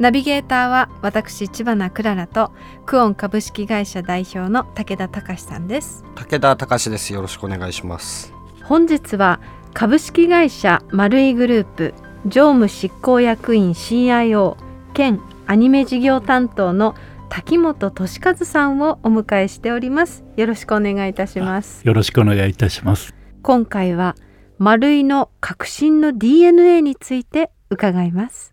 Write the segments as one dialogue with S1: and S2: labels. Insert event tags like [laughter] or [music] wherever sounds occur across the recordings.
S1: ナビゲーターは私千葉なクララとクオン株式会社代表の武田隆さんです。
S2: 武田隆です。よろしくお願いします。
S1: 本日は株式会社丸井グループ常務執行役員 CIO 兼アニメ事業担当の滝本俊和さんをお迎えしております。よろしくお願いいたします。
S3: よろしくお願いいたします。
S1: 今回は丸井の革新の DNA について伺います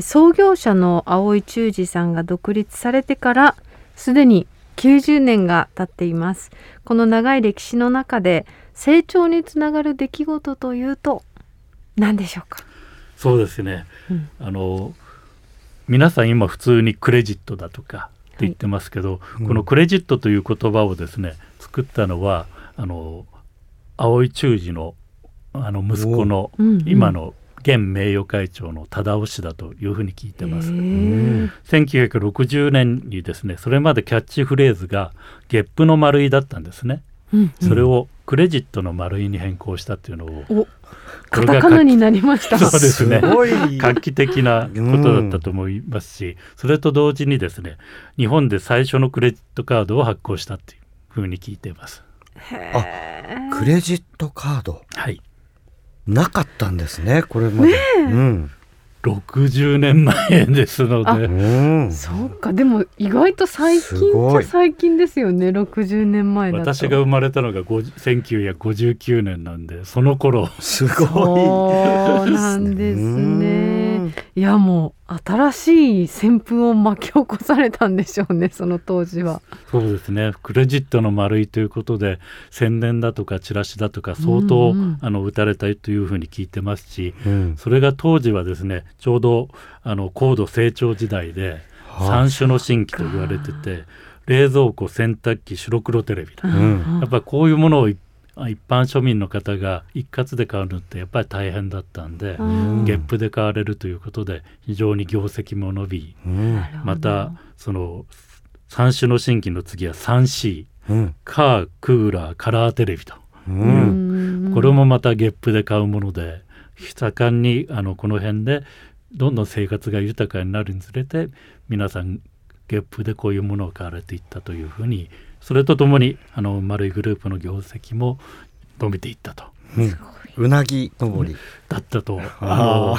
S1: 創業者の青井忠二さんが独立されてからすでに90年が経っています。この長い歴史の中で成長につながる出来事というと何でしょうか？
S3: そうですね、うん、あの皆さん今普通にクレジットだとかって言ってますけど、はい、このクレジットという言葉をですね作ったのはあの青井忠治のあの息子の今の現名誉会長の忠雄氏だというふうに聞いてます。1960年にですねそれまでキャッチフレーズが「ゲップの丸い」だったんですね。それをクレジットの丸いに変更したっていうのを
S1: カタカナになりました。
S3: そうですね。画期的なことだったと思いますし、それと同時にですね日本で最初のクレジットカードを発行したっていうふうに聞いています。
S2: あクレジットカード。
S3: はい
S2: なかったんですねこれまで、ね、うん。
S3: 60年前ですので、
S1: うん、そうか。でも意外と最近じゃ最近ですよね60年前
S3: 私が生まれたのが1959年なんでその頃。
S2: すごい。
S1: そうなんですねいやもう新しい旋風を巻き起こされたんでしょうね [laughs] その当時は。
S3: そうですね。クレジットの丸いということで宣伝だとかチラシだとか相当、うんうん、あの打たれたというふうに聞いてますし、うん、それが当時はですねちょうどあの高度成長時代で三種の新規と言われてて冷蔵庫洗濯機白黒テレビだ、うん、やっぱこういうものを一般庶民の方が一括で買うのってやっぱり大変だったんで、うん、ゲップで買われるということで非常に業績も伸び、うん、またその三種の新規の次は 3C、うん、カークーラーカラーテレビと、うん、これもまたゲップで買うもので盛んにあのこの辺でどんどん生活が豊かになるにつれて皆さんゲップでこういうものを買われていったというふうにそれとともにあの丸いグループの業績も伸びていったと。
S2: うなぎ登り。
S3: だったと。あの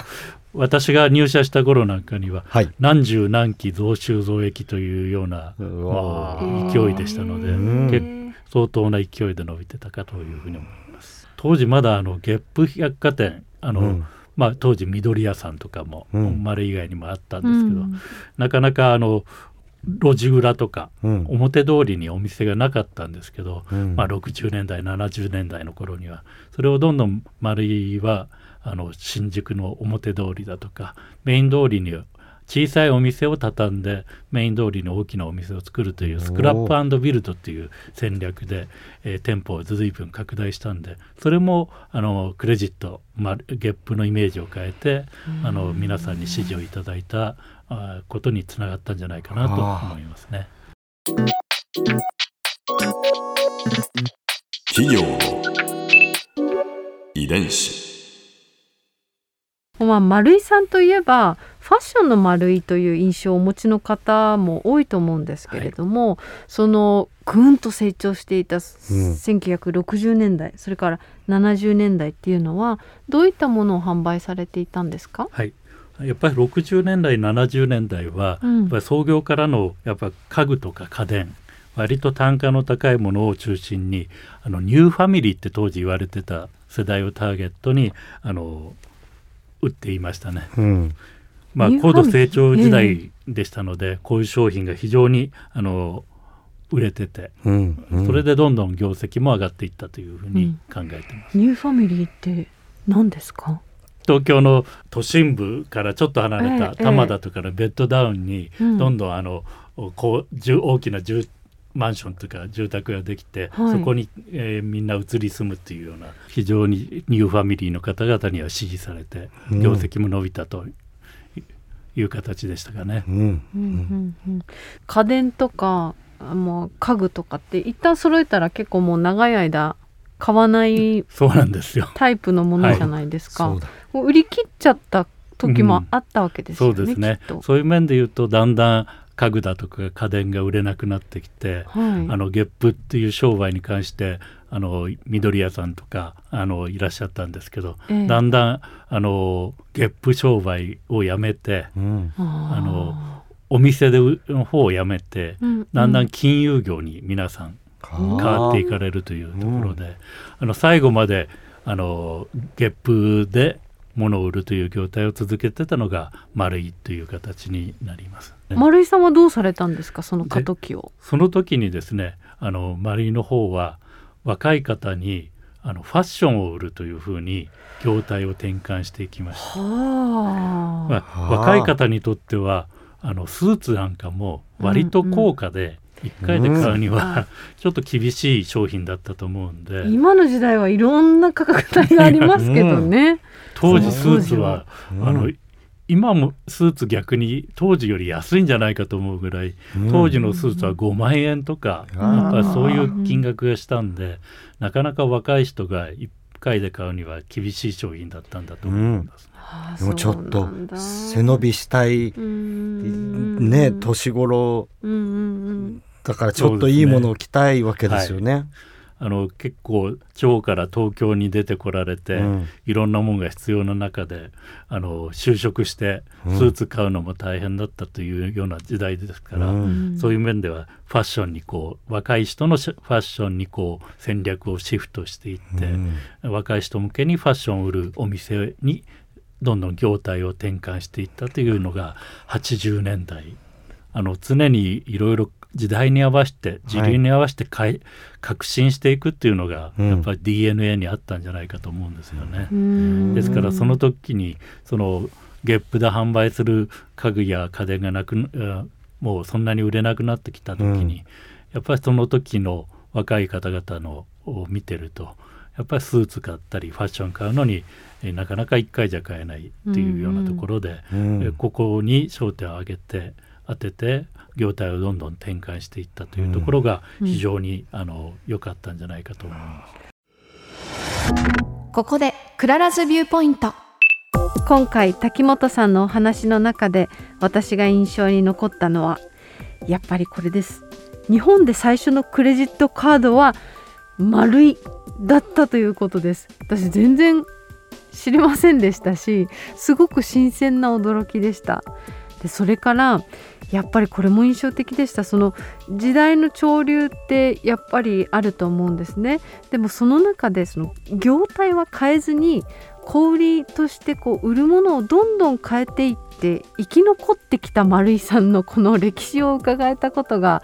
S3: 私が入社した頃なんかには、はい、何十何期増収増益というような勢いでしたので相当な勢いで伸びてたかというふうに思います。当時まだあのゲップ百貨店あの、うん。まあ、当時緑屋さんとかも、うん、丸以外にもあったんですけど、うん、なかなかあの路地裏とか、うん、表通りにお店がなかったんですけど、まあ、60年代70年代の頃にはそれをどんどん丸井はあの新宿の表通りだとかメイン通りに小さいお店を畳んでメイン通りに大きなお店を作るというスクラップビルドっていう戦略で、えー、店舗を随分拡大したんでそれもあのクレジット、まあ、ゲップのイメージを変えてあの皆さんに支持をいただいたあことにつながったんじゃないかなと思いますね。
S4: 企業遺伝子。
S1: まあ、丸井さんといえばファッションの丸井という印象をお持ちの方も多いと思うんですけれども、はい、そのぐんと成長していた1960年代、うん、それから70年代っていうのはどういったものを販売されていたんですか、
S3: はい。やっぱり60年代70年代は、うん、やっぱり創業からのやっぱ家具とか家電割と単価の高いものを中心にあのニューファミリーって当時言われてた世代をターゲットにあの売っていましたね。うんまあ、高度成長時代でしたので、えー、こういう商品が非常にあの売れてて、うんうん、それでどんどん業績も上がっていったというふうに考えてます。
S1: うん、ニューファミリーって何ですか？
S3: 東京の都心部からちょっと離れた多摩だとかのベッドタウンにどんどんあの、こう大きな住マンションとか住宅ができて、はい、そこに、えー、みんな移り住むっていうような非常にニューファミリーの方々には支持されて、うん、業績も伸びたという形でしたかね。
S1: 家電とかもう家具とかって一旦揃えたら結構もう長い間買わない
S3: そうなんですよ
S1: タイプのものじゃないですか。はい、売り切っちゃった時もあったわけですよね。
S3: うん、そうですね。そういう面で言うとだんだん家具だとか家電が売れなくなってきて、はい、あのゲップっていう商売に関してあの緑屋さんとかあのいらっしゃったんですけど、えだんだんあのゲップ商売をやめて、うん、あのお店での方をやめて、うん、だんだん金融業に皆さん変わっていかれるというところで、あの最後まであのゲップで物を売るという業態を続けてたのが丸いという形になります、
S1: ね、丸井さんはどうされたんですかその過渡期を。
S3: その時にですねあの丸井の方は若い方にあのファッションを売るというふうに業態を転換していきました、まあ、若い方にとってはあのスーツなんかも割と高価で、1回で買うには、[laughs] ちょっと厳しい商品だったと思うんで。
S1: 今の時代はいろんな価格帯がありますけどね、
S3: 当時スーツは、あの今もスーツ逆に当時より安いんじゃないかと思うぐらい、当時のスーツは5万円とか、やっぱそういう金額がしたんで、なかなか若い人が1回で買うには厳しい商品だったんだと思います。
S2: でもちょっと背伸びしたいね年頃だからちょっといいものを着たいわけですよね。
S3: あの結構地方から東京に出てこられて、うん、いろんなものが必要な中であの就職してスーツ買うのも大変だったというような時代ですから、うん、そういう面ではファッションにこう若い人のファッションにこう戦略をシフトしていって、うん、若い人向けにファッションを売るお店にどんどん業態を転換していったというのが80年代。あの常にいろいろ時代に合わせて時流に合わせてかい、はい、革新していくっていうのが、やっぱり DNA にあったんじゃないかと思うんですよね。ですからその時にそのゲップで販売する家具や家電がなくもうそんなに売れなくなってきた時に、うん、やっぱりその時の若い方々のを見てるとやっぱりスーツ買ったりファッション買うのにえなかなか1回じゃ買えないっていうようなところで、うん。うん、ここに焦点を上げて当てて業態をどんどん転換していったというところが非常に、うん、あの良かったんじゃないかと思います。
S1: ここでクララズビューポイント。今回滝本さんのお話の中で私が印象に残ったのはやっぱりこれです。日本で最初のクレジットカードは丸いだったということです。私全然知りませんでしたしすごく新鮮な驚きでした。でそれからやっぱりこれも印象的でした。その時代の潮流ってやっぱりあると思うんですね。でもその中でその業態は変えずに小売りとしてこう売るものをどんどん変えていって生き残ってきた丸井さんのこの歴史を伺えたことが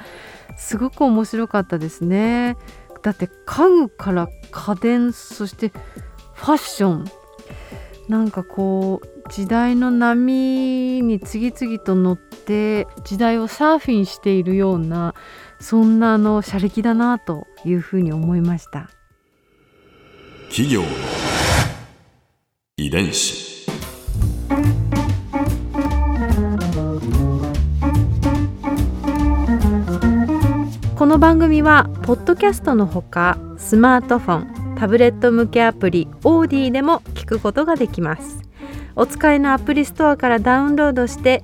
S1: すごく面白かったですね。だって家具から家電そしてファッション。なんかこう時代の波に次々と乗って時代をサーフィンしているようなそんなあの車力だなというふうに思いました。
S4: 企業の遺伝子。
S1: この番組はポッドキャストのほかスマートフォンタブレット向けアプリオーディでも聞くことができます。お使いのアプリストアからダウンロードして